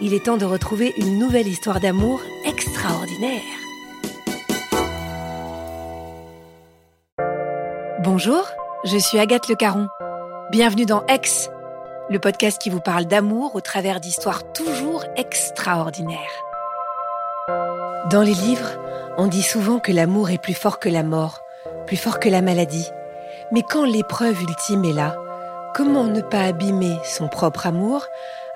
il est temps de retrouver une nouvelle histoire d'amour extraordinaire. Bonjour, je suis Agathe Le Caron. Bienvenue dans Ex, le podcast qui vous parle d'amour au travers d'histoires toujours extraordinaires. Dans les livres, on dit souvent que l'amour est plus fort que la mort, plus fort que la maladie. Mais quand l'épreuve ultime est là, comment ne pas abîmer son propre amour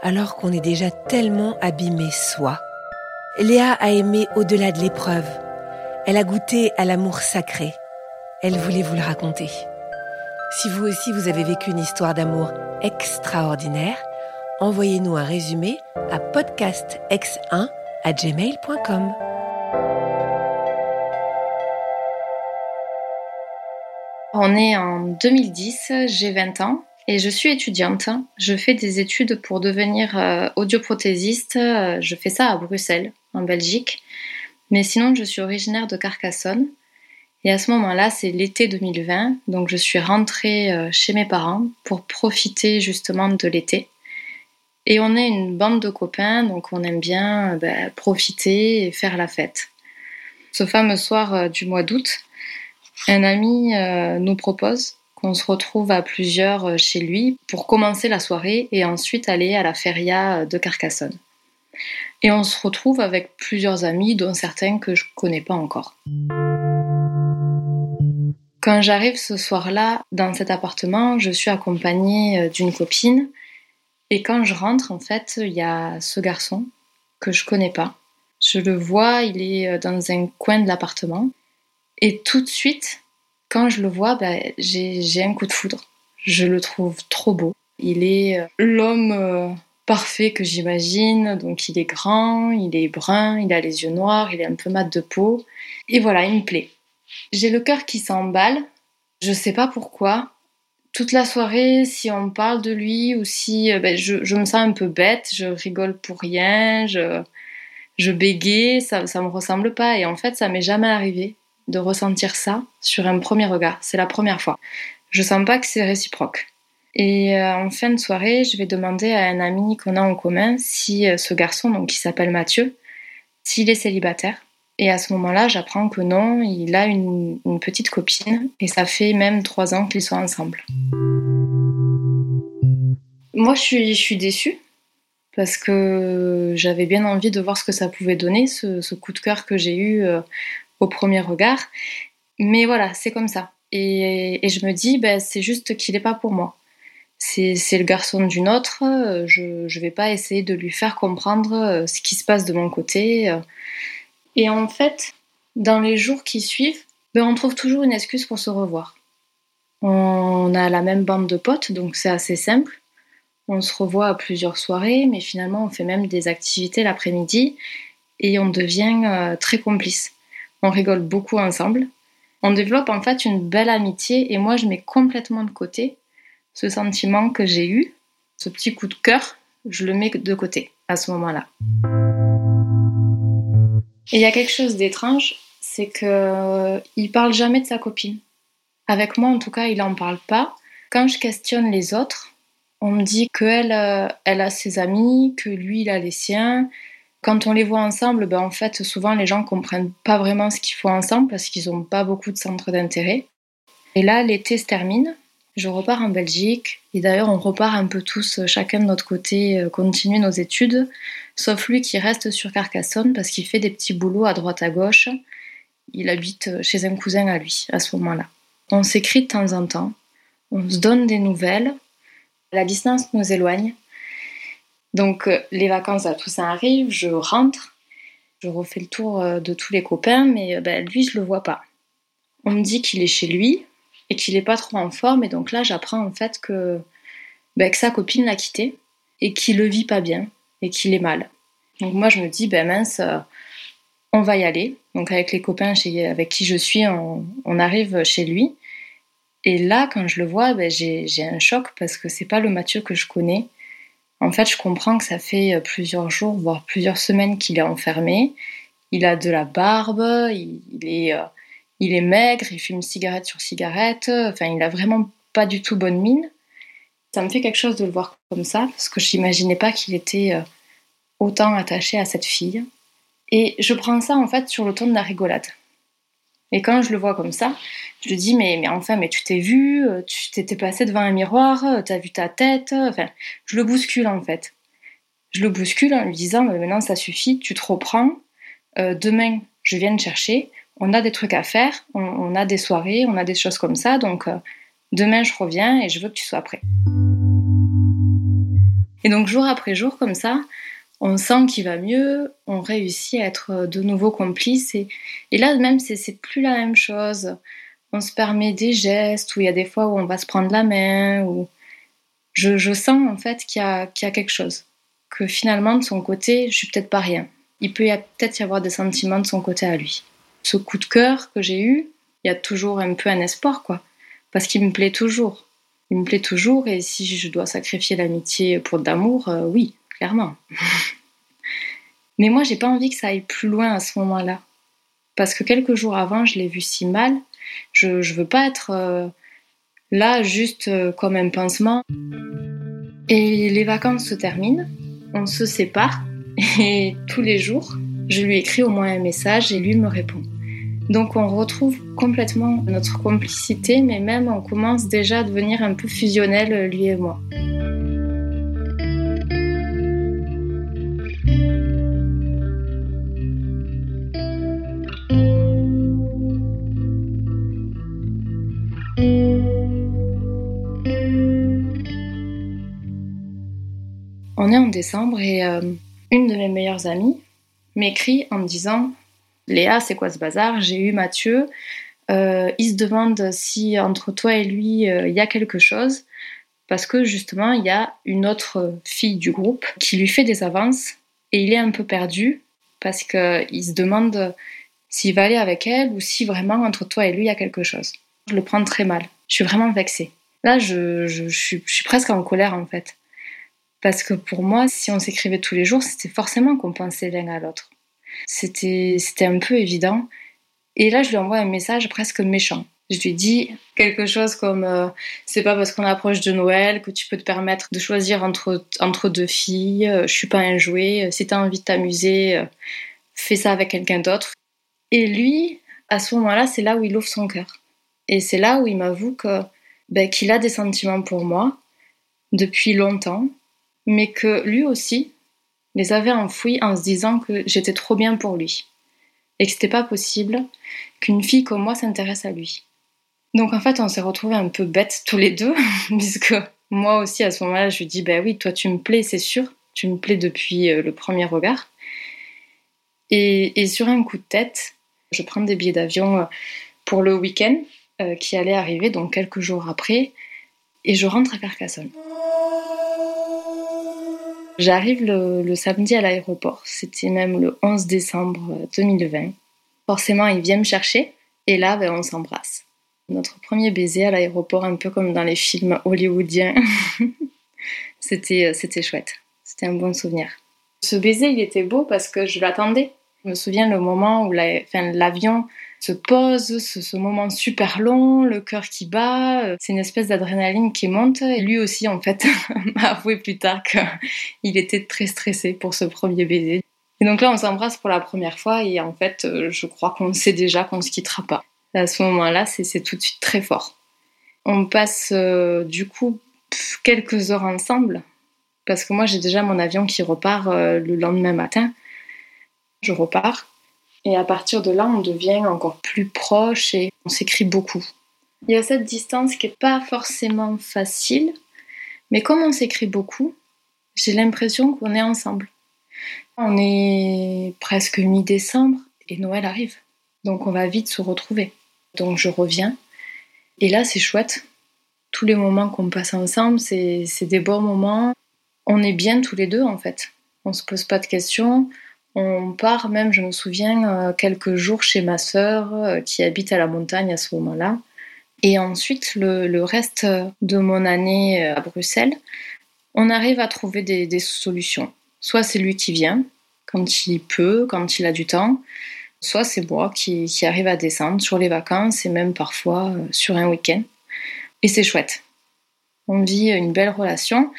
alors qu'on est déjà tellement abîmé soi Léa a aimé au-delà de l'épreuve. Elle a goûté à l'amour sacré. Elle voulait vous le raconter. Si vous aussi vous avez vécu une histoire d'amour extraordinaire, envoyez-nous un résumé à podcastx1 à gmail.com. On est en 2010, j'ai 20 ans et je suis étudiante. Je fais des études pour devenir euh, audioprothésiste. Euh, je fais ça à Bruxelles, en Belgique. Mais sinon, je suis originaire de Carcassonne. Et à ce moment-là, c'est l'été 2020. Donc, je suis rentrée euh, chez mes parents pour profiter justement de l'été. Et on est une bande de copains, donc on aime bien ben, profiter et faire la fête. Ce fameux soir du mois d'août, un ami nous propose qu'on se retrouve à plusieurs chez lui pour commencer la soirée et ensuite aller à la feria de Carcassonne. Et on se retrouve avec plusieurs amis, dont certains que je connais pas encore. Quand j'arrive ce soir-là dans cet appartement, je suis accompagnée d'une copine. Et quand je rentre, en fait, il y a ce garçon que je connais pas. Je le vois, il est dans un coin de l'appartement. Et tout de suite, quand je le vois, bah, j'ai un coup de foudre. Je le trouve trop beau. Il est euh, l'homme euh, parfait que j'imagine. Donc il est grand, il est brun, il a les yeux noirs, il est un peu mat de peau. Et voilà, il me plaît. J'ai le cœur qui s'emballe. Je sais pas pourquoi. Toute la soirée, si on parle de lui ou si euh, ben, je, me sens un peu bête, je rigole pour rien, je, je bégaye, ça, ça me ressemble pas. Et en fait, ça m'est jamais arrivé de ressentir ça sur un premier regard. C'est la première fois. Je sens pas que c'est réciproque. Et euh, en fin de soirée, je vais demander à un ami qu'on a en commun si euh, ce garçon, donc qui s'appelle Mathieu, s'il est célibataire. Et à ce moment-là, j'apprends que non, il a une, petite copine et ça fait même trois ans qu'ils sont ensemble. Moi, je suis, déçue parce que j'avais bien envie de voir ce que ça pouvait donner, ce, coup de cœur que j'ai eu euh, au premier regard. Mais voilà, c'est comme ça. Et, je me dis, ben, c'est juste qu'il n'est pas pour moi. C'est le garçon d'une autre. Je ne vais pas essayer de lui faire comprendre euh, ce qui se passe de mon côté. Et en fait, dans les jours qui suivent, ben, on trouve toujours une excuse pour se revoir. On a la même bande de potes, donc c'est assez simple. On se revoit à plusieurs soirées, mais finalement on fait même des activités l'après-midi et on devient euh, très complices on rigole beaucoup ensemble. On développe en fait une belle amitié et moi je mets complètement de côté ce sentiment que j'ai eu, ce petit coup de cœur, je le mets de côté à ce moment-là. Et il y a quelque chose d'étrange, c'est que il parle jamais de sa copine. Avec moi, en tout cas, il en parle pas. Quand je questionne les autres, on me dit qu'elle, euh, elle a ses amis, que lui, il a les siens. Quand on les voit ensemble, ben en fait, souvent les gens comprennent pas vraiment ce qu'ils font ensemble parce qu'ils n'ont pas beaucoup de centres d'intérêt. Et là, l'été se termine. Je repars en Belgique et d'ailleurs on repart un peu tous euh, chacun de notre côté euh, continuer nos études, sauf lui qui reste sur Carcassonne parce qu'il fait des petits boulots à droite à gauche. Il habite euh, chez un cousin à lui à ce moment-là. On s'écrit de temps en temps, on se donne des nouvelles, la distance nous éloigne. Donc les vacances à Toussaint arrivent, je rentre, je refais le tour de tous les copains, mais ben, lui je le vois pas. On me dit qu'il est chez lui, et qu'il n'est pas trop en forme. Et donc là, j'apprends en fait que, ben, que sa copine l'a quitté et qu'il le vit pas bien et qu'il est mal. Donc moi, je me dis, ben mince, euh, on va y aller. Donc avec les copains chez, avec qui je suis, on, arrive chez lui. Et là, quand je le vois, ben, j'ai un choc parce que c'est pas le Mathieu que je connais. En fait, je comprends que ça fait plusieurs jours, voire plusieurs semaines qu'il est enfermé. Il a de la barbe, il, est, euh, il est maigre, il fume cigarette sur cigarette, enfin il a vraiment pas du tout bonne mine. Ça me fait quelque chose de le voir comme ça, parce que je n'imaginais pas qu'il était euh, autant attaché à cette fille. Et je prends ça en fait sur le ton de la rigolade. Et quand je le vois comme ça, je lui dis mais, mais enfin mais tu t'es vu, euh, tu t'étais passé devant un miroir, euh, tu as vu ta tête, enfin je le bouscule en fait. Je le bouscule en lui disant mais maintenant ça suffit, tu te reprends, demain je viens te chercher, on a des trucs à faire, on, a des soirées, on a des choses comme ça, donc euh, demain je reviens et je veux que tu sois prêt. Et donc jour après jour comme ça, on sent qu'il va mieux, on réussit à être de nouveau complice et, là même c'est plus la même chose. On se permet des gestes où il y a des fois où on va se prendre la main, ou je, sens en fait qu'il y, a quelque chose, que finalement de son côté je suis peut-être pas rien. Il peut peut-être y avoir des sentiments de son côté à lui ce coup de cœur que j'ai eu, il y a toujours un peu un espoir, quoi. Parce qu'il me plaît toujours. Il me plaît toujours, et si je dois sacrifier l'amitié pour de l'amour, euh, oui, Mais moi, j'ai pas envie que ça aille plus loin à ce moment-là. Parce que quelques jours avant, je l'ai vu si mal. Je, je veux pas être euh, là juste euh, comme un pansement. Et les vacances se terminent, on se sépare, et tous les jours, je lui écris au moins un message et lui me répond. Donc on retrouve complètement notre complicité, mais même on commence déjà à devenir un peu fusionnel, lui et moi. On est en décembre et euh, une de mes meilleures amies, m'écrit en me disant Léa, c'est quoi ce bazar? J'ai eu Mathieu. Euh, il se demande si entre toi et lui, euh, il y a quelque chose. Parce que justement, il y a une autre fille du groupe qui lui fait des avances et il est un peu perdu parce qu'il se demande s'il va aller avec elle ou si vraiment entre toi et lui, il y a quelque chose. Je le prends très mal. Je suis vraiment vexée. Là, je, suis presque en colère en fait. Parce que pour moi, si on s'écrivait tous les jours, c'était forcément qu'on pensait l'un à l'autre. C'était, un peu évident. Et là, je lui envoie un message presque méchant. Je lui dis quelque chose comme euh, c'est pas parce qu'on approche de Noël que tu peux te permettre de choisir entre, entre deux filles, euh, je suis pas un jouet, si tu as envie de t'amuser, euh, fais ça avec quelqu'un d'autre. Et lui, à ce moment-là, c'est là où il ouvre son cœur. Et c'est là où il m'avoue que ben, qu'il a des sentiments pour moi depuis longtemps mais que lui aussi les avait enfouis en se disant que j'étais trop bien pour lui et que c'était pas possible qu'une fille comme moi s'intéresse à lui. Donc en fait, on s'est retrouvés un peu bêtes tous les deux, puisque moi aussi à ce moment-là, je lui dis bah oui, toi tu me plais, c'est sûr, tu me plais depuis euh, le premier regard. Et, sur un coup de tête, je prends des billets d'avion euh, pour le week-end euh, qui allait arriver, donc quelques jours après, et je rentre à Carcassonne. J'arrive le, samedi à l'aéroport. C'était même le 11 décembre 2020. Forcément, il vient me chercher Et là, ben, on s'embrasse. Notre premier baiser à l'aéroport, un peu comme dans les films hollywoodiens. c'était, euh, c'était chouette. C'était un bon souvenir. Ce baiser, il était beau parce que je l'attendais. Je me souviens le moment où l'avion se pose, ce, moment super long, le cœur qui bat, euh, c'est une espèce d'adrénaline qui monte. Et lui aussi, en fait, m'a avoué plus tard qu'il était très stressé pour ce premier baiser. Et donc là, on s'embrasse pour la première fois et en fait, euh, je crois qu'on sait déjà qu'on ne se quittera pas. À ce moment-là, c'est tout de suite très fort. On passe euh, du coup quelques heures ensemble parce que moi, j'ai déjà mon avion qui repart le lendemain matin je repars. Et à partir de là, on devient encore plus proche et on s'écrit beaucoup. Il y a cette distance qui n'est pas forcément facile, mais comme on s'écrit beaucoup, j'ai l'impression qu'on est ensemble. On est presque mi-décembre et Noël arrive. Donc on va vite se retrouver. Donc je reviens. Et là, c'est chouette. Tous les moments qu'on passe ensemble, c'est des bons moments. On est bien tous les deux en fait. On se pose pas de questions. On part même, je me souviens, euh, quelques jours chez ma sœur euh, qui habite à la montagne à ce moment-là. Et ensuite, le, reste de mon année euh, à Bruxelles, on arrive à trouver des, solutions. Soit c'est lui qui vient, quand il peut, quand il a du temps, soit c'est moi qui, qui, arrive à descendre sur les vacances et même parfois sur un week-end. Et c'est chouette. On vit une belle relation.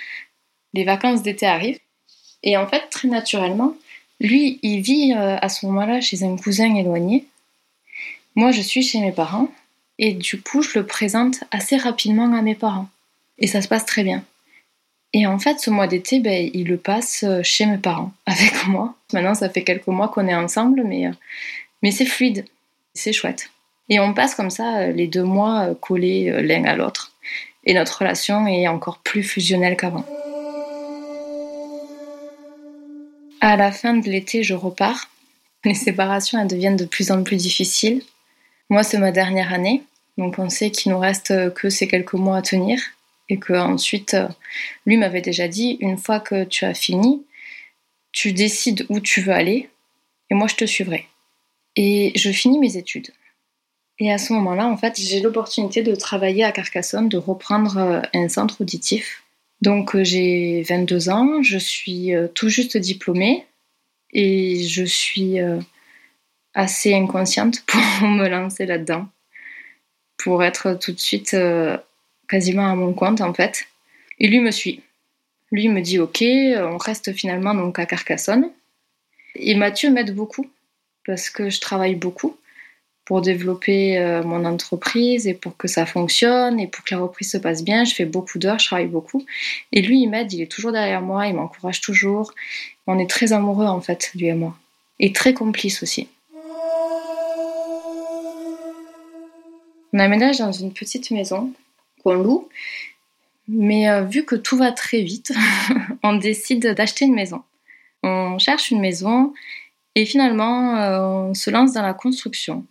Les vacances d'été arrivent. Et en fait, très naturellement, lui, il vit euh, à ce moment-là chez un cousin éloigné. Moi, je suis chez mes parents. Et du coup, je le présente assez rapidement à mes parents. Et ça se passe très bien. Et en fait, ce mois d'été, ben, il le passe euh, chez mes parents, avec moi. Maintenant, ça fait quelques mois qu'on est ensemble, mais, euh, mais c'est fluide. C'est chouette. Et on passe comme ça les deux mois collés l'un à l'autre. Et notre relation est encore plus fusionnelle qu'avant. À la fin de l'été, je repars. Les séparations, elles deviennent de plus en plus difficiles. Moi, c'est ma dernière année, donc on sait qu'il nous reste que ces quelques mois à tenir et que ensuite, lui m'avait déjà dit, une fois que tu as fini, tu décides où tu veux aller et moi je te suivrai. Et je finis mes études. Et à ce moment-là, en fait, j'ai l'opportunité de travailler à Carcassonne, de reprendre un centre auditif donc euh, j'ai 22 ans, je suis euh, tout juste diplômée et je suis euh, assez inconsciente pour me lancer là-dedans, pour être tout de suite quasiment à mon compte en fait. Et lui me suit. Lui me dit ok, on reste finalement donc à Carcassonne. Et Mathieu m'aide beaucoup parce que je travaille beaucoup pour développer euh, mon entreprise et pour que ça fonctionne et pour que la reprise se passe bien. Je fais beaucoup d'heures, je travaille beaucoup. Et lui, il m'aide, il est toujours derrière moi, il m'encourage toujours. On est très amoureux en fait, lui et moi. Et très complices aussi. On aménage dans une petite maison qu'on loue. Mais euh, vu que tout va très vite, on décide d'acheter une maison. On cherche une maison et finalement, euh, on se lance dans la construction.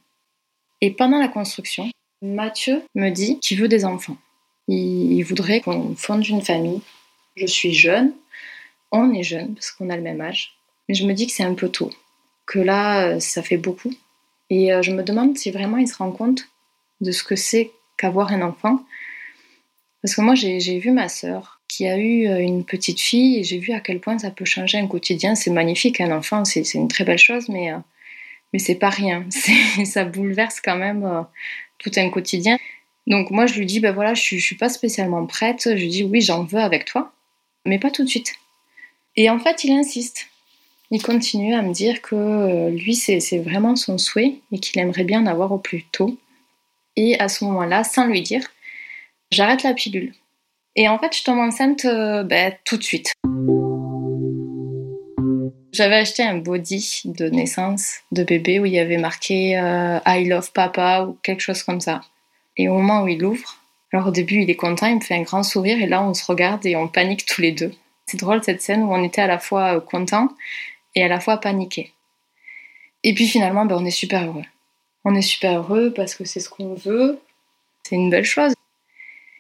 Et pendant la construction, Mathieu me dit qu'il veut des enfants. Il voudrait qu'on fonde une famille. Je suis jeune, on est jeune parce qu'on a le même âge, mais je me dis que c'est un peu tôt, que là, ça fait beaucoup. Et euh, je me demande si vraiment il se rend compte de ce que c'est qu'avoir un enfant. Parce que moi, j'ai vu ma sœur qui a eu euh, une petite fille et j'ai vu à quel point ça peut changer un quotidien. C'est magnifique, un enfant, c'est une très belle chose, mais euh, mais c'est pas rien. ça bouleverse quand même euh, tout un quotidien. Donc moi je lui dis ben voilà je suis, suis pas spécialement prête. Je lui dis oui j'en veux avec toi, mais pas tout de suite. Et en fait il insiste. Il continue à me dire que euh, lui c'est vraiment son souhait et qu'il aimerait bien en avoir au plus tôt. Et à ce moment-là, sans lui dire, j'arrête la pilule. Et en fait je tombe enceinte euh, ben, tout de suite. J'avais acheté un body de naissance de bébé où il y avait marqué euh, I love papa ou quelque chose comme ça. Et au moment où il ouvre, alors au début il est content, il me fait un grand sourire et là on se regarde et on panique tous les deux. C'est drôle cette scène où on était à la fois euh, content et à la fois paniqué. Et puis finalement ben, on est super heureux. On est super heureux parce que c'est ce qu'on veut. C'est une belle chose.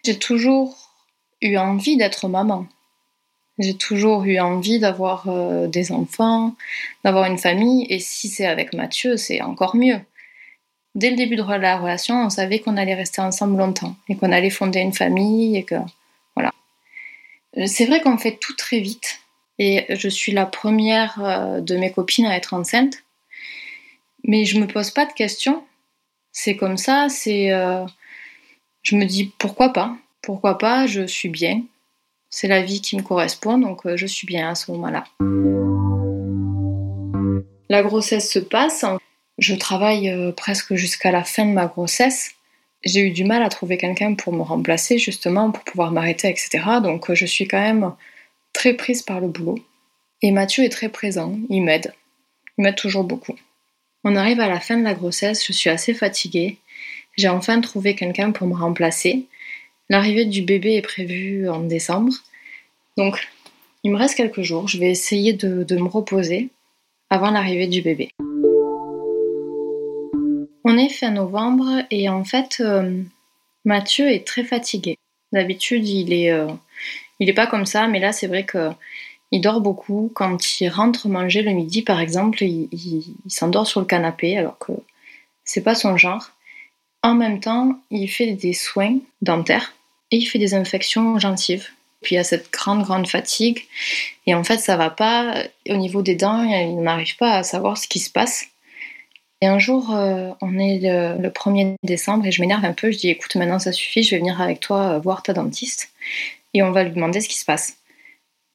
J'ai toujours eu envie d'être maman. J'ai toujours eu envie d'avoir euh, des enfants, d'avoir une famille, et si c'est avec Mathieu, c'est encore mieux. Dès le début de la relation, on savait qu'on allait rester ensemble longtemps et qu'on allait fonder une famille et que voilà. C'est vrai qu'on fait tout très vite et je suis la première euh, de mes copines à être enceinte, mais je me pose pas de questions. C'est comme ça, c'est euh, je me dis pourquoi pas, pourquoi pas, je suis bien. C'est la vie qui me correspond, donc je suis bien à ce moment-là. La grossesse se passe. Je travaille euh, presque jusqu'à la fin de ma grossesse. J'ai eu du mal à trouver quelqu'un pour me remplacer, justement, pour pouvoir m'arrêter, etc. Donc euh, je suis quand même très prise par le boulot. Et Mathieu est très présent, il m'aide. Il m'aide toujours beaucoup. On arrive à la fin de la grossesse, je suis assez fatiguée. J'ai enfin trouvé quelqu'un pour me remplacer. L'arrivée du bébé est prévue en décembre. Donc, il me reste quelques jours. Je vais essayer de, me reposer avant l'arrivée du bébé. On est fin novembre et en fait, euh, Mathieu est très fatigué. D'habitude, il est, euh, il est pas comme ça, mais là, c'est vrai que il dort beaucoup. Quand il rentre manger le midi, par exemple, il, s'endort sur le canapé, alors que c'est pas son genre. En même temps, il fait des soins dentaires et il fait des infections gencives. Puis il y a cette grande, grande fatigue. Et en fait, ça va pas. Au niveau des dents, il n'arrive pas à savoir ce qui se passe. Et un jour, euh, on est le, 1er décembre et je m'énerve un peu. Je dis écoute, maintenant ça suffit, je vais venir avec toi euh, voir ta dentiste et on va lui demander ce qui se passe.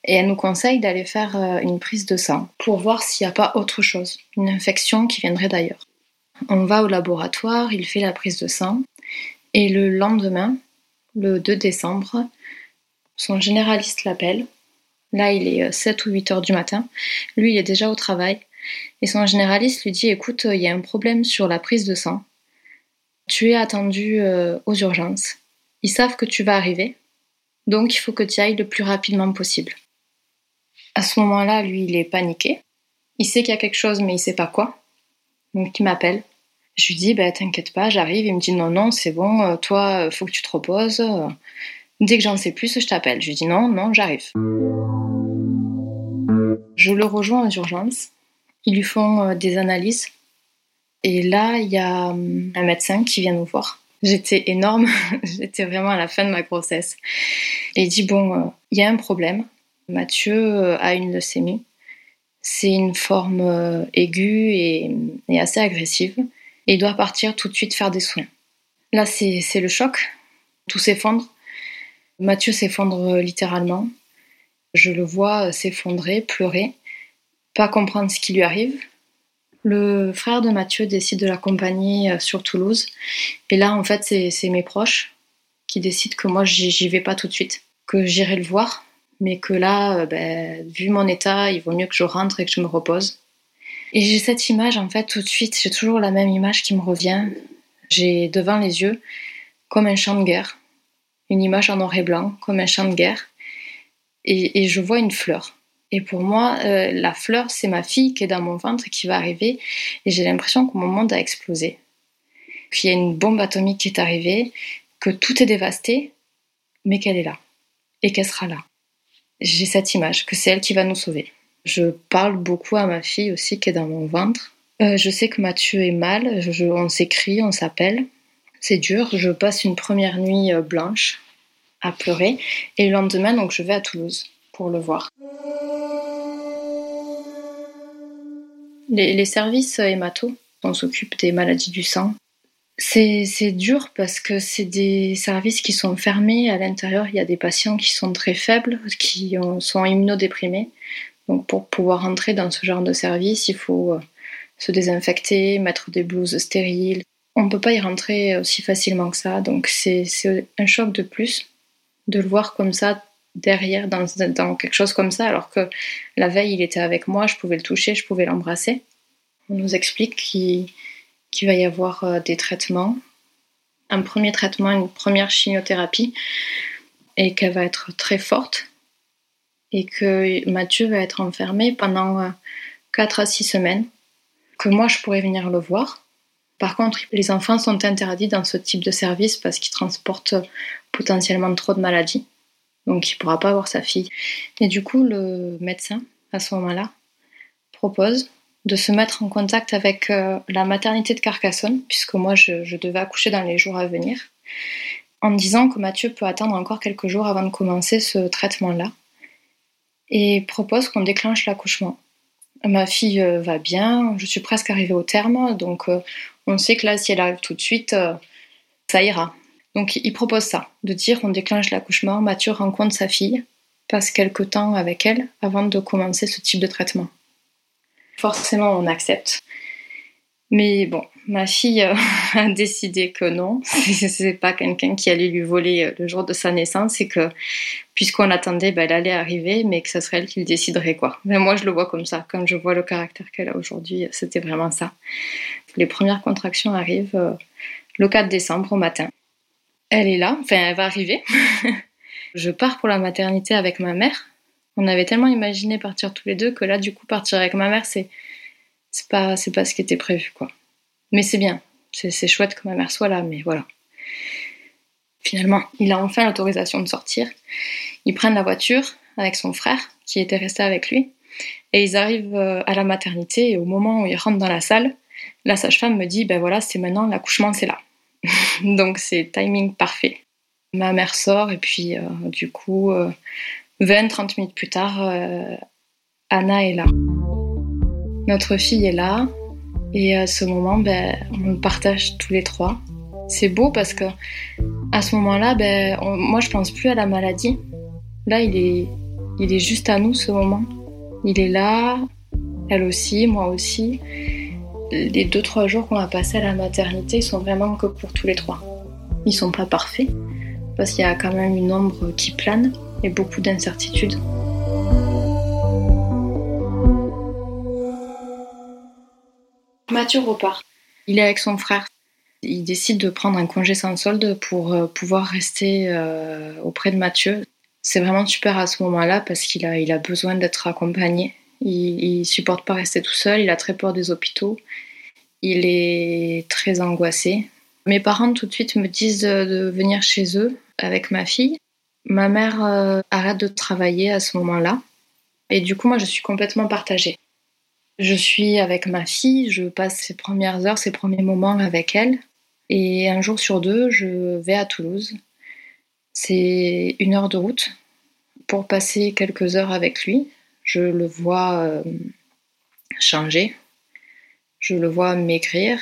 Et elle nous conseille d'aller faire euh, une prise de sang pour voir s'il n'y a pas autre chose, une infection qui viendrait d'ailleurs. On va au laboratoire, il fait la prise de sang et le lendemain, le 2 décembre, son généraliste l'appelle. Là, il est 7 ou 8 heures du matin. Lui, il est déjà au travail. Et son généraliste lui dit Écoute, il y a un problème sur la prise de sang. Tu es attendu euh, aux urgences. Ils savent que tu vas arriver. Donc, il faut que tu ailles le plus rapidement possible. À ce moment-là, lui, il est paniqué. Il sait qu'il y a quelque chose, mais il sait pas quoi. Donc, il m'appelle. Je lui dis bah, T'inquiète pas, j'arrive. Il me dit Non, non, c'est bon, euh, toi, faut que tu te reposes. Dès que j'en sais plus, je t'appelle. Je lui dis non, non, j'arrive. Je le rejoins aux urgences. Ils lui font euh, des analyses. Et là, il y a un médecin qui vient nous voir. J'étais énorme, j'étais vraiment à la fin de ma grossesse. Et il dit Bon, euh, il y a un problème. Mathieu euh, a une leucémie. C'est une forme aiguë et, assez agressive. Et il doit partir tout de suite faire des soins. Là, c'est le choc. Tout s'effondre. Mathieu s'effondre littéralement. Je le vois s'effondrer, pleurer, pas comprendre ce qui lui arrive. Le frère de Mathieu décide de l'accompagner euh, sur Toulouse. Et là, en fait, c'est mes proches qui décident que moi, j'y vais pas tout de suite, que j'irai le voir, mais que là, euh, ben, vu mon état, il vaut mieux que je rentre et que je me repose. Et j'ai cette image, en fait, tout de suite, j'ai toujours la même image qui me revient. J'ai devant les yeux comme un champ de guerre une image en noir et blanc, comme un champ de guerre, et, je vois une fleur. Et pour moi, euh, la fleur, c'est ma fille qui est dans mon ventre et qui va arriver, et j'ai l'impression que mon monde a explosé, qu'il y a une bombe atomique qui est arrivée, que tout est dévasté, mais qu'elle est là, et qu'elle sera là. J'ai cette image, que c'est elle qui va nous sauver. Je parle beaucoup à ma fille aussi qui est dans mon ventre. Euh, je sais que Mathieu est mal, on s'écrit, on s'appelle, c'est dur. Je passe une première nuit euh, blanche à pleurer. Et le lendemain, donc, je vais à Toulouse pour le voir. Les, services hémato, on s'occupe des maladies du sang. C'est dur parce que c'est des services qui sont fermés. À l'intérieur, il y a des patients qui sont très faibles, qui sont immunodéprimés. Donc pour pouvoir entrer dans ce genre de service, il faut euh, se désinfecter, mettre des blouses stériles, on ne peut pas y rentrer aussi facilement que ça. Donc c'est un choc de plus de le voir comme ça derrière dans, quelque chose comme ça, alors que la veille il était avec moi, je pouvais le toucher, je pouvais l'embrasser. On nous explique qu'il va y avoir euh, des traitements, un premier traitement, une première chimiothérapie, et qu'elle va être très forte, et que Mathieu va être enfermé pendant 4 euh, à 6 semaines, que moi je pourrais venir le voir. Par contre, les enfants sont interdits dans ce type de service parce qu'ils transportent potentiellement trop de maladies. Donc il ne pourra pas avoir sa fille. Et du coup, le médecin, à ce moment-là, propose de se mettre en contact avec euh, la maternité de Carcassonne, puisque moi je, devais accoucher dans les jours à venir, en disant que Mathieu peut attendre encore quelques jours avant de commencer ce traitement-là, et propose qu'on déclenche l'accouchement. Ma fille euh, va bien, je suis presque arrivée au terme, donc euh, on sait que là, si elle arrive tout de suite, ça ira. Donc il propose ça, de dire on déclenche l'accouchement, Mathieu rencontre sa fille, passe quelques temps avec elle avant de commencer ce type de traitement forcément on accepte. Mais bon, ma fille euh, a décidé que non, c'est pas quelqu'un qui allait lui voler euh, le jour de sa naissance et que puisqu'on l'attendait, ben, elle allait arriver, mais que ce serait elle qui le déciderait quoi. Mais moi je le vois comme ça, quand je vois le caractère qu'elle a aujourd'hui, c'était vraiment ça. Les premières contractions arrivent euh, le 4 décembre au matin. Elle est là, enfin elle va arriver. je pars pour la maternité avec ma mère on avait tellement imaginé partir tous les deux que là, du coup, partir avec ma mère, c'est pas c'est pas ce qui était prévu, quoi. Mais c'est bien, c'est chouette que ma mère soit là, mais voilà. Finalement, il a enfin l'autorisation de sortir. Ils prennent la voiture avec son frère, qui était resté avec lui, et ils arrivent euh, à la maternité. Et au moment où ils rentrent dans la salle, la sage-femme me dit ben voilà, c'est maintenant l'accouchement, c'est là. Donc c'est timing parfait. Ma mère sort et puis euh, du coup, euh, 20-30 minutes plus tard, euh, Anna est là. Notre fille est là. Et à ce moment, ben, on partage tous les trois. C'est beau parce que à ce moment-là, ben, moi je pense plus à la maladie. Là, il est, il est juste à nous ce moment. Il est là, elle aussi, moi aussi. Les deux trois jours qu'on a passés à la maternité, ils sont vraiment que pour tous les trois. Ils sont pas parfaits parce qu'il y a quand même une ombre qui plane et beaucoup d'incertitudes. Mathieu repart. Il est avec son frère. Il décide de prendre un congé sans solde pour euh, pouvoir rester euh, auprès de Mathieu. C'est vraiment super à ce moment-là parce qu'il a, il a besoin d'être accompagné. Il, ne supporte pas rester tout seul. Il a très peur des hôpitaux. Il est très angoissé. Mes parents tout de suite me disent de venir chez eux avec ma fille. Ma mère euh, arrête de travailler à ce moment-là. Et du coup, moi, je suis complètement partagée. Je suis avec ma fille, je passe ses premières heures, ses premiers moments avec elle. Et un jour sur deux, je vais à Toulouse. C'est une heure de route pour passer quelques heures avec lui. Je le vois euh, changer, je le vois maigrir,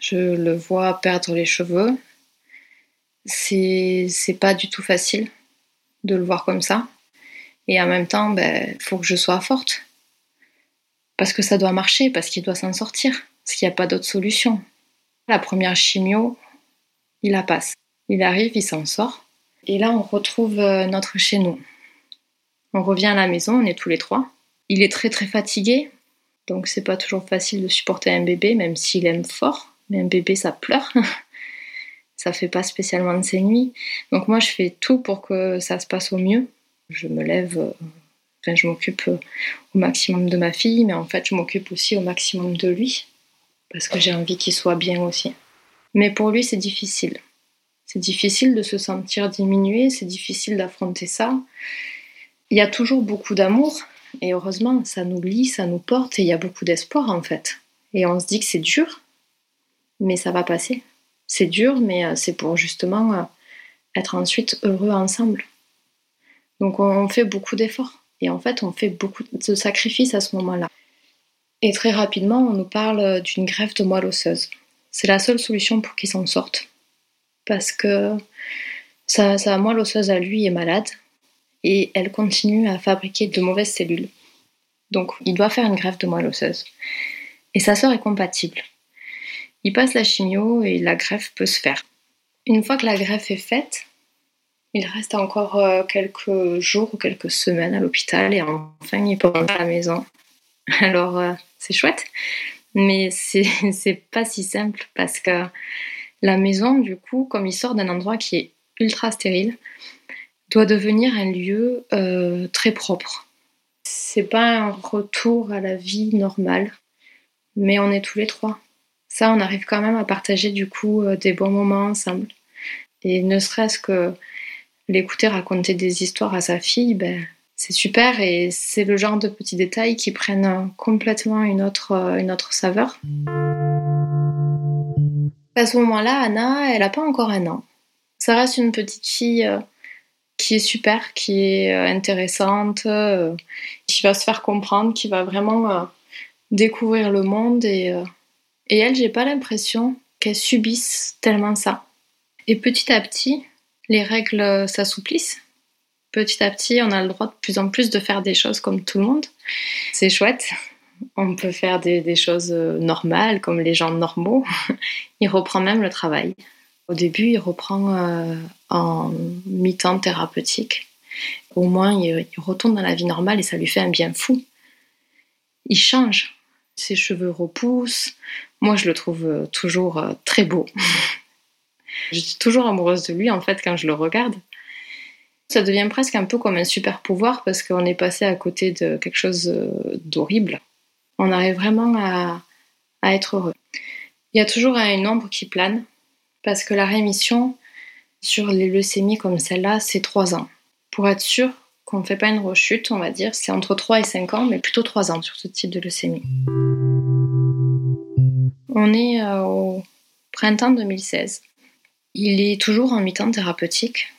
je le vois perdre les cheveux. C'est pas du tout facile de le voir comme ça. Et en même temps, il ben, faut que je sois forte. Parce que ça doit marcher, parce qu'il doit s'en sortir. Parce qu'il n'y a pas d'autre solution. La première chimio, il la passe. Il arrive, il s'en sort. Et là, on retrouve euh, notre chez nous. On revient à la maison, on est tous les trois. Il est très très fatigué, donc c'est pas toujours facile de supporter un bébé, même s'il aime fort. Mais un bébé, ça pleure. ça fait pas spécialement de ses nuits. Donc moi, je fais tout pour que ça se passe au mieux. Je me lève, euh, je m'occupe euh, au maximum de ma fille, mais en fait, je m'occupe aussi au maximum de lui, parce que j'ai envie qu'il soit bien aussi. Mais pour lui, c'est difficile. C'est difficile de se sentir diminué, c'est difficile d'affronter ça. Il y a toujours beaucoup d'amour, et heureusement, ça nous lie, ça nous porte, et il y a beaucoup d'espoir en fait. Et on se dit que c'est dur, mais ça va passer. C'est dur, mais euh, c'est pour justement euh, être ensuite heureux ensemble. Donc on fait beaucoup d'efforts et en fait on fait beaucoup de sacrifices à ce moment-là. Et très rapidement on nous parle euh, d'une greffe de moelle osseuse. C'est la seule solution pour qu'il s'en sorte. Parce que sa, sa moelle osseuse à lui est malade et elle continue à fabriquer de mauvaises cellules. Donc il doit faire une greffe de moelle osseuse. Et sa sœur est compatible. Il passe la chimio et la greffe peut se faire. Une fois que la greffe est faite, il reste encore euh, quelques jours ou quelques semaines à l'hôpital et enfin il peut rentrer à la maison. Alors euh, c'est chouette, mais c'est pas si simple parce que la maison, du coup, comme il sort d'un endroit qui est ultra stérile, doit devenir un lieu euh, très propre. C'est pas un retour à la vie normale, mais on est tous les trois ça, on arrive quand même à partager du coup euh, des bons moments ensemble. Et ne serait-ce que l'écouter raconter des histoires à sa fille, ben, C'est super et c'est le genre de petits détails qui prennent complètement une autre, une autre saveur. À ce moment-là, Anna, elle n'a pas encore un an. Ça reste une petite fille euh, qui est super, qui est euh, intéressante, euh, qui va se faire comprendre, qui va vraiment découvrir le monde. Et, et elle, j'ai pas l'impression qu'elle subisse tellement ça. Et petit à petit, les règles s'assouplissent. Petit à petit, on a le droit de plus en plus de faire des choses comme tout le monde. C'est chouette. On peut faire des, choses normales, comme les gens normaux. Il reprend même le travail. Au début, il reprend euh, en mi-temps thérapeutique. Au moins, il, retourne dans la vie normale et ça lui fait un bien fou. Il change. Ses cheveux repoussent. Moi, je le trouve euh, toujours euh, très beau. je suis toujours amoureuse de lui, en fait, quand je le regarde. Ça devient presque un peu comme un super pouvoir parce qu'on est passé à côté de quelque chose d'horrible. On arrive vraiment à, être heureux. Il y a toujours une ombre qui plane parce que la rémission sur les leucémies comme celle-là, c'est 3 ans. Pour être sûr qu'on ne fait pas une rechute, on va dire, c'est entre 3 et 5 ans, mais plutôt 3 ans sur ce type de leucémie. On est euh, au printemps 2016. Il est toujours en mi-temps thérapeutique,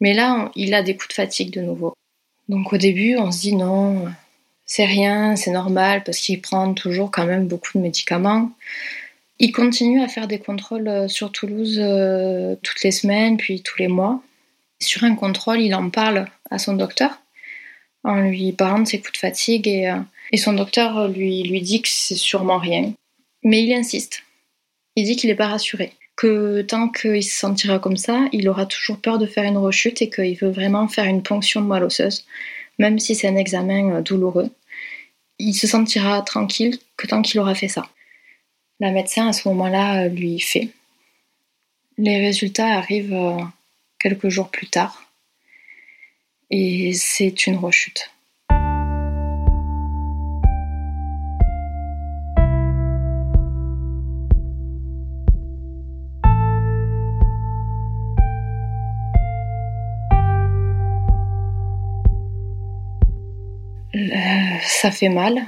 mais là, il a des coups de fatigue de nouveau. Donc au début, on se dit non, c'est rien, c'est normal, parce qu'il prend toujours quand même beaucoup de médicaments. Il continue à faire des contrôles euh, sur Toulouse euh, toutes les semaines, puis tous les mois. Sur un contrôle, il en parle à son docteur en lui parlant de ses coups de fatigue et, euh, son docteur lui, lui dit que c'est sûrement rien. Mais il insiste. Il dit qu'il n'est pas rassuré. Que tant qu'il se sentira comme ça, il aura toujours peur de faire une rechute et qu'il veut vraiment faire une ponction moelle osseuse, même si c'est un examen douloureux. Il se sentira tranquille que tant qu'il aura fait ça. La médecin à ce moment-là euh, lui fait. Les résultats arrivent euh, quelques jours plus tard et c'est une rechute. Ça fait mal,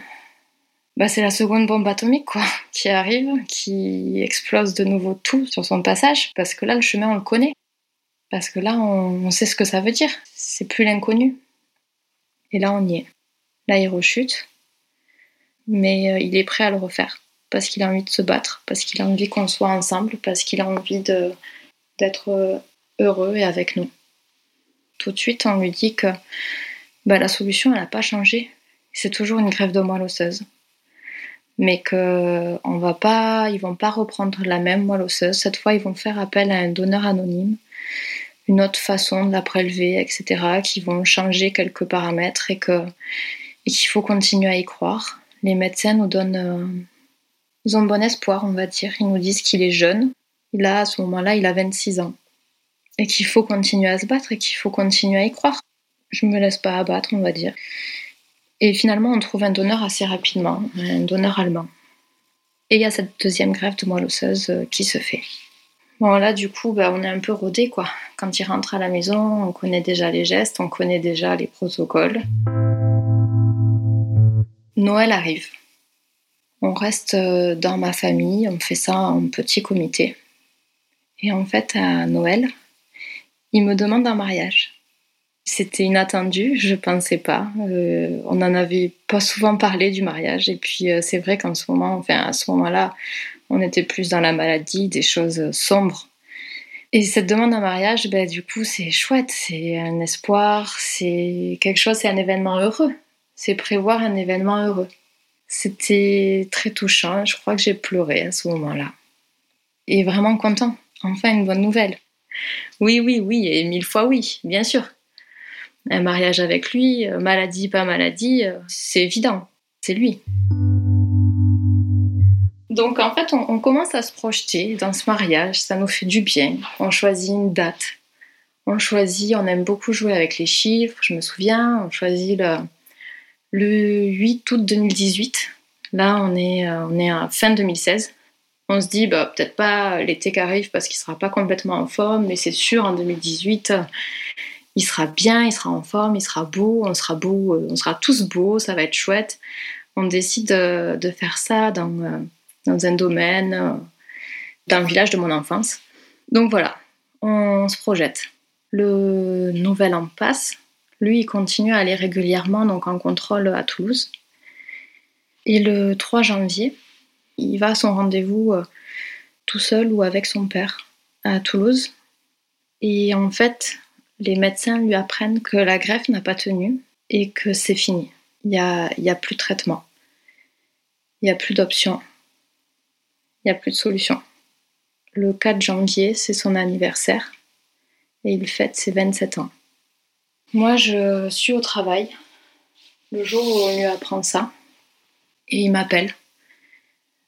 bah, c'est la seconde bombe atomique quoi, qui arrive, qui explose de nouveau tout sur son passage, parce que là, le chemin, on le connaît. Parce que là, on, sait ce que ça veut dire. C'est plus l'inconnu. Et là, on y est. Là, il rechute, mais euh, il est prêt à le refaire, parce qu'il a envie de se battre, parce qu'il a envie qu'on soit ensemble, parce qu'il a envie d'être euh, heureux et avec nous. Tout de suite, on lui dit que bah, la solution, elle n'a pas changé. C'est toujours une grève de moelle osseuse mais que on va pas, ils vont pas reprendre la même moelle osseuse. Cette fois, ils vont faire appel à un donneur anonyme, une autre façon de la prélever, etc., qui vont changer quelques paramètres et que et qu'il faut continuer à y croire. Les médecins nous donnent, euh, ils ont bon espoir, on va dire. Ils nous disent qu'il est jeune. A à ce moment-là, il a 26 ans et qu'il faut continuer à se battre et qu'il faut continuer à y croire. Je me laisse pas abattre, on va dire. Et finalement, on trouve un donneur assez rapidement, un donneur allemand. Et il y a cette deuxième grève de moelle osseuse euh, qui se fait. Bon, là, du coup, bah, on est un peu rodé, quoi. Quand il rentre à la maison, on connaît déjà les gestes, on connaît déjà les protocoles. Noël arrive. On reste euh, dans ma famille, on fait ça en petit comité. Et en fait, à Noël, il me demande un mariage. C'était inattendu, je pensais pas. Euh, on n'en avait pas souvent parlé du mariage. Et puis euh, c'est vrai qu'en ce moment, enfin à ce moment-là, on était plus dans la maladie, des choses sombres. Et cette demande en mariage, ben, du coup, c'est chouette, c'est un espoir, c'est quelque chose, c'est un événement heureux. C'est prévoir un événement heureux. C'était très touchant, je crois que j'ai pleuré à ce moment-là. Et vraiment content, enfin une bonne nouvelle. Oui, oui, oui, et mille fois oui, bien sûr un mariage avec lui, euh, maladie, pas maladie, euh, c'est évident, c'est lui. Donc en fait, on, commence à se projeter dans ce mariage, ça nous fait du bien. On choisit une date, on choisit, on aime beaucoup jouer avec les chiffres, je me souviens, on choisit le, le 8 août 2018. Là, on est, euh, on est à fin 2016. On se dit, bah, peut-être pas l'été qui arrive parce qu'il sera pas complètement en forme, mais c'est sûr, en 2018, il sera bien, il sera en forme, il sera beau, on sera beau, euh, on sera tous beaux, ça va être chouette. On décide de, faire ça dans, euh, dans un domaine, euh, dans le village de mon enfance. Donc voilà, on se projette. Le nouvel an passe. Lui, il continue à aller régulièrement donc en contrôle à Toulouse. Et le 3 janvier, il va à son rendez-vous tout seul ou avec son père à Toulouse. Et en fait, les médecins lui apprennent que la greffe n'a pas tenu et que c'est fini. Il n'y a, a plus de traitement. Il n'y a plus d'options. Il n'y a plus de solution. Le 4 janvier, c'est son anniversaire et il fête ses 27 ans. Moi, je suis au travail le jour où on lui apprend ça et il m'appelle.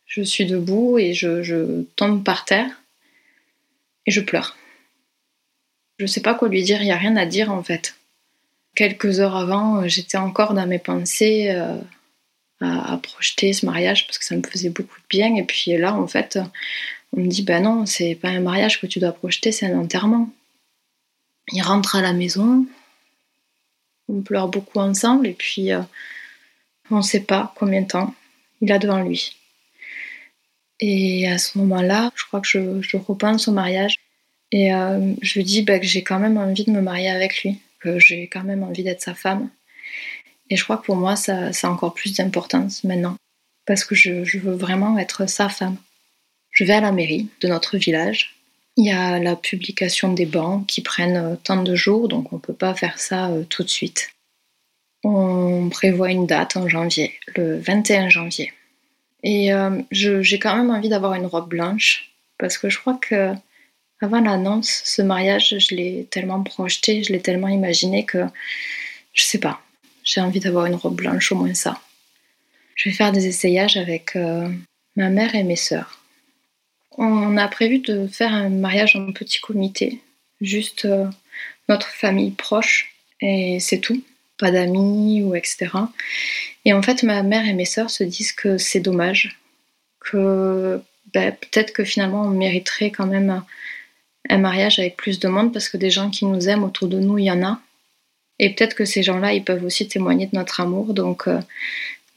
Je suis debout et je tombe par terre et je pleure. Je sais pas quoi lui dire, il n'y a rien à dire en fait. Quelques heures avant, euh, j'étais encore dans mes pensées euh, à, projeter ce mariage parce que ça me faisait beaucoup de bien. Et puis là, en fait, on me dit ben non, c'est pas un mariage que tu dois projeter, c'est un enterrement. Il rentre à la maison, on pleure beaucoup ensemble et puis euh, on ne sait pas combien de temps il a devant lui. Et à ce moment-là, je crois que je, je repense au mariage et euh, je lui dis bah, que j'ai quand même envie de me marier avec lui, que j'ai quand même envie d'être sa femme. Et je crois que pour moi, ça, a encore plus d'importance maintenant, parce que je, veux vraiment être sa femme. Je vais à la mairie de notre village. Il y a la publication des bancs qui prennent euh, tant de jours, donc on ne peut pas faire ça euh, tout de suite. On prévoit une date en janvier, le 21 janvier. Et j'ai quand même envie d'avoir une robe blanche, parce que je crois que avant l'annonce, ce mariage, je l'ai tellement projeté, je l'ai tellement imaginé que je sais pas. J'ai envie d'avoir une robe blanche, au moins ça. Je vais faire des essayages avec euh, ma mère et mes sœurs. On a prévu de faire un mariage en petit comité, juste euh, notre famille proche, et c'est tout. Pas d'amis ou etc. Et en fait, ma mère et mes sœurs se disent que c'est dommage, que ben, peut-être que finalement on mériterait quand même un mariage avec plus de monde parce que des gens qui nous aiment autour de nous, il y en a. Et peut-être que ces gens-là, ils peuvent aussi témoigner de notre amour. Donc, euh,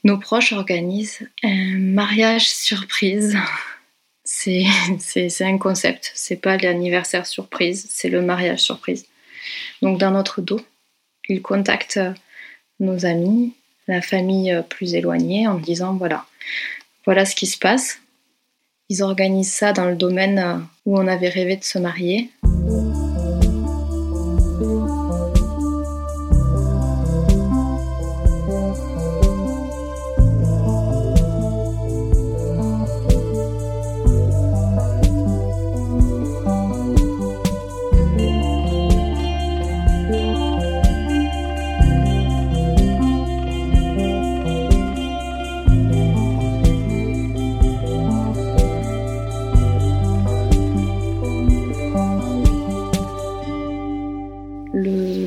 nos proches organisent un mariage surprise. C'est un concept. C'est pas l'anniversaire surprise, c'est le mariage surprise. Donc, dans notre dos, ils contactent nos amis, la famille plus éloignée en disant voilà, voilà ce qui se passe. Ils organisent ça dans le domaine euh, où on avait rêvé de se marier.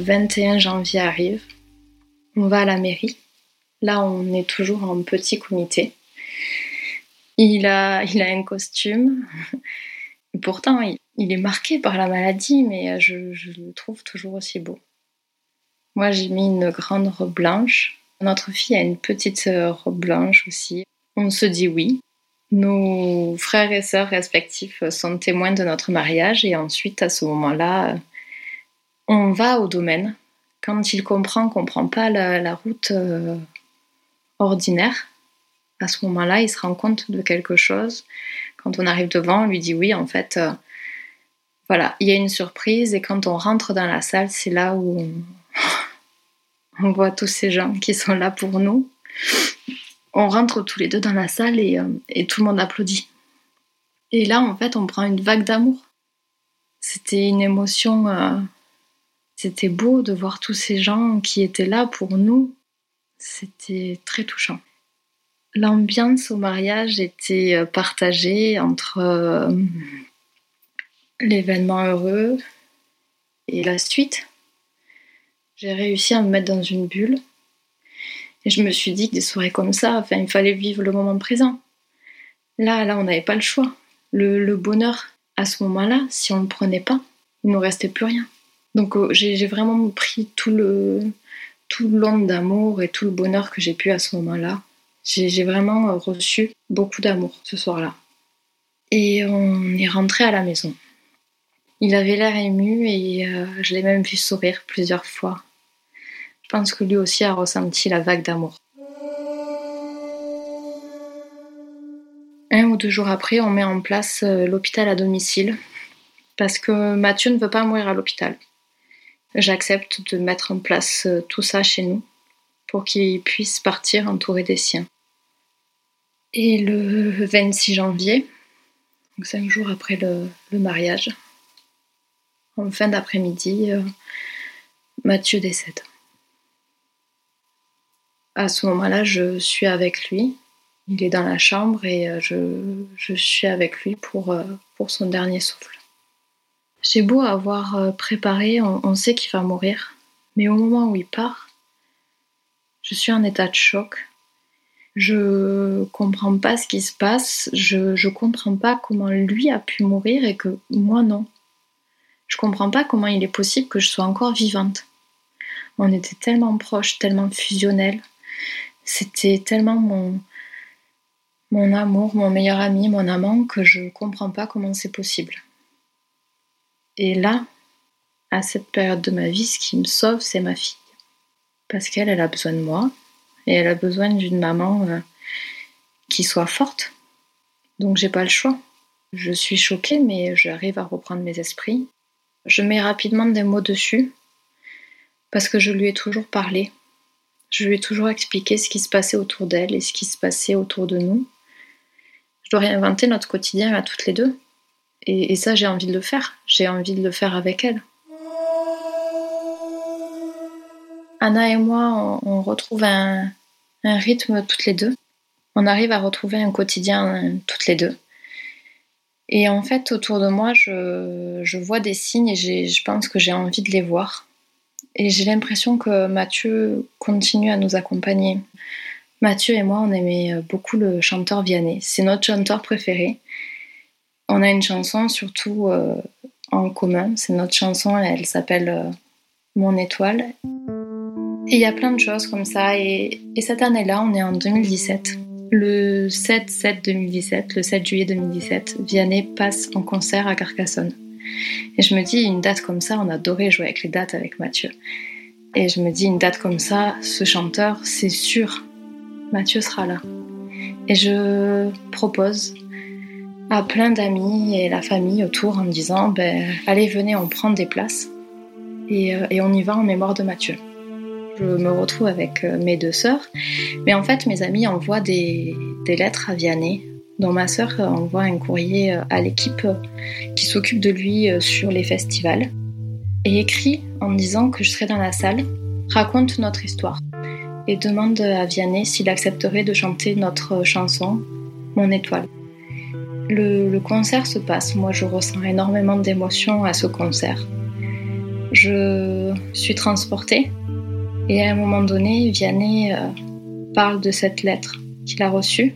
21 janvier arrive, on va à la mairie. Là, on est toujours en petit comité. Il a, il a un costume. Pourtant, il, est marqué par la maladie, mais je, le trouve toujours aussi beau. Moi, j'ai mis une grande robe blanche. Notre fille a une petite robe blanche aussi. On se dit oui. Nos frères et sœurs respectifs sont témoins de notre mariage et ensuite, à ce moment-là, on va au domaine. Quand il comprend qu'on ne prend pas la, route euh, ordinaire, à ce moment-là, il se rend compte de quelque chose. Quand on arrive devant, on lui dit oui, en fait, euh, voilà, il y a une surprise. Et quand on rentre dans la salle, c'est là où on, voit tous ces gens qui sont là pour nous. On rentre tous les deux dans la salle et, euh, et tout le monde applaudit. Et là, en fait, on prend une vague d'amour. C'était une émotion c'était beau de voir tous ces gens qui étaient là pour nous. C'était très touchant. L'ambiance au mariage était euh, partagée entre euh, l'événement heureux et la suite. J'ai réussi à me mettre dans une bulle et je me suis dit que des soirées comme ça, enfin, il fallait vivre le moment présent. Là, là, on n'avait pas le choix. Le, le bonheur, à ce moment-là, si on ne le prenait pas, il ne nous restait plus rien Donc euh, j'ai vraiment pris tout le tout l'onde d'amour et tout le bonheur que j'ai pu à ce moment-là. J'ai vraiment euh, reçu beaucoup d'amour ce soir-là. Et on est rentré à la maison. Il avait l'air ému et euh, je l'ai même vu sourire plusieurs fois. Je pense que lui aussi a ressenti la vague d'amour. Un ou deux jours après, on met en place l'hôpital à domicile parce que Mathieu ne veut pas mourir à l'hôpital j'accepte de mettre en place euh, tout ça chez nous pour qu'il puisse partir entouré des siens. Et le 26 janvier, cinq jours après le, mariage, en fin d'après-midi, euh, Mathieu décède. À ce moment-là, je suis avec lui. Il est dans la chambre et euh, je, suis avec lui pour, pour son dernier souffle. J'ai beau avoir euh, préparé, on, sait qu'il va mourir, mais au moment où il part, je suis en état de choc. Je comprends pas ce qui se passe, je, je comprends pas comment lui a pu mourir et que moi non. Je comprends pas comment il est possible que je sois encore vivante. On était tellement proches, tellement fusionnels. C'était tellement mon, mon amour, mon meilleur ami, mon amant que je comprends pas comment c'est possible. Et là, à cette période de ma vie, ce qui me sauve, c'est ma fille. Parce qu'elle, elle a besoin de moi. Et elle a besoin d'une maman euh, qui soit forte. Donc j'ai pas le choix. Je suis choquée, mais j'arrive à reprendre mes esprits. Je mets rapidement des mots dessus. Parce que je lui ai toujours parlé. Je lui ai toujours expliqué ce qui se passait autour d'elle et ce qui se passait autour de nous. Je dois réinventer notre quotidien à toutes les deux. Et, ça, j'ai envie de le faire. J'ai envie de le faire avec elle. Anna et moi, on, retrouve un, rythme toutes les deux. On arrive à retrouver un quotidien toutes les deux. Et en fait, autour de moi, je, vois des signes et je pense que j'ai envie de les voir. Et j'ai l'impression que Mathieu continue à nous accompagner. Mathieu et moi, on aimait beaucoup le chanteur Vianney. C'est notre chanteur préféré. On a une chanson surtout euh, en commun. C'est notre chanson, elle s'appelle euh, Mon étoile. Et il y a plein de choses comme ça. Et, cette année-là, on est en 2017. Le 7-7-2017, le 7 juillet 2017, Vianney passe en concert à Carcassonne. Et je me dis, une date comme ça, on adorait jouer avec les dates avec Mathieu. Et je me dis, une date comme ça, ce chanteur, c'est sûr, Mathieu sera là. Et je propose à plein d'amis et la famille autour en me disant ben, Allez, venez, on prend des places. Et, euh, on y va en mémoire de Mathieu. Je me retrouve avec euh, mes deux sœurs, mais en fait, mes amis envoient des, lettres à Vianney, dont ma sœur envoie un courrier euh, à l'équipe qui s'occupe de lui sur les festivals. Et écrit en me disant que je serai dans la salle, raconte notre histoire. Et demande à Vianney s'il accepterait de chanter notre chanson Mon étoile. Le, concert se passe. Moi, je ressens énormément d'émotions à ce concert. Je suis transportée et à un moment donné, Vianney euh, parle de cette lettre qu'il a reçue.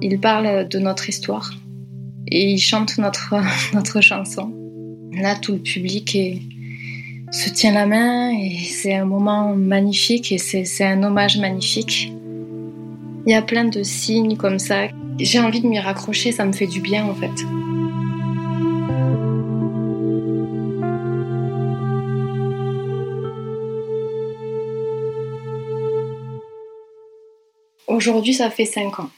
Il parle de notre histoire et il chante notre, notre chanson. Là, tout le public se tient la main et c'est un moment magnifique et c'est un hommage magnifique. Il y a plein de signes comme ça j'ai envie de m'y raccrocher, ça me fait du bien en fait. Aujourd'hui, ça fait 5 ans.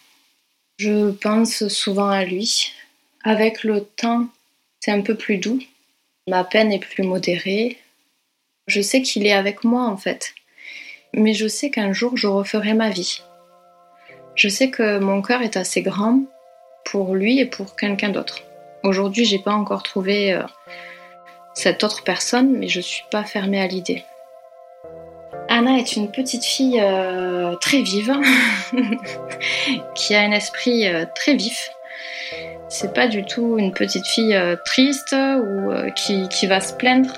Je pense souvent à lui. Avec le temps, c'est un peu plus doux. Ma peine est plus modérée. Je sais qu'il est avec moi en fait. Mais je sais qu'un jour, je referai ma vie. Je sais que mon cœur est assez grand pour lui et pour quelqu'un d'autre. Aujourd'hui, j'ai pas encore trouvé euh, cette autre personne, mais je suis pas fermée à l'idée. Anna est une petite fille euh, très vive, qui a un esprit euh, très vif. C'est pas du tout une petite fille triste ou qui, qui va se plaindre.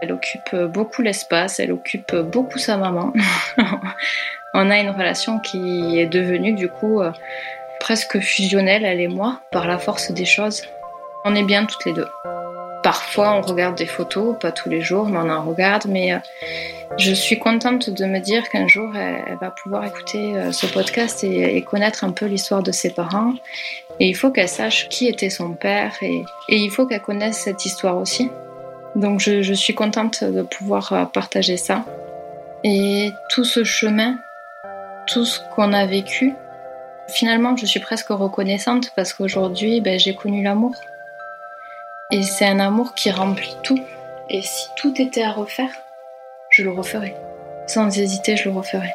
Elle occupe beaucoup l'espace, elle occupe beaucoup sa maman. On a une relation qui est devenue du coup euh, presque fusionnelle, elle et moi, par la force des choses. On est bien toutes les deux. Parfois, on regarde des photos, pas tous les jours, mais on en regarde. Mais euh, je suis contente de me dire qu'un jour, elle, va pouvoir écouter euh, ce podcast et, connaître un peu l'histoire de ses parents. Et il faut qu'elle sache qui était son père et, il faut qu'elle connaisse cette histoire aussi. Donc, je, suis contente de pouvoir partager ça. Et tout ce chemin, tout ce qu'on a vécu, finalement, je suis presque reconnaissante parce qu'aujourd'hui, ben, j'ai connu l'amour. Et c'est un amour qui remplit tout. Et si tout était à refaire, je le referais. Sans hésiter, je le referais.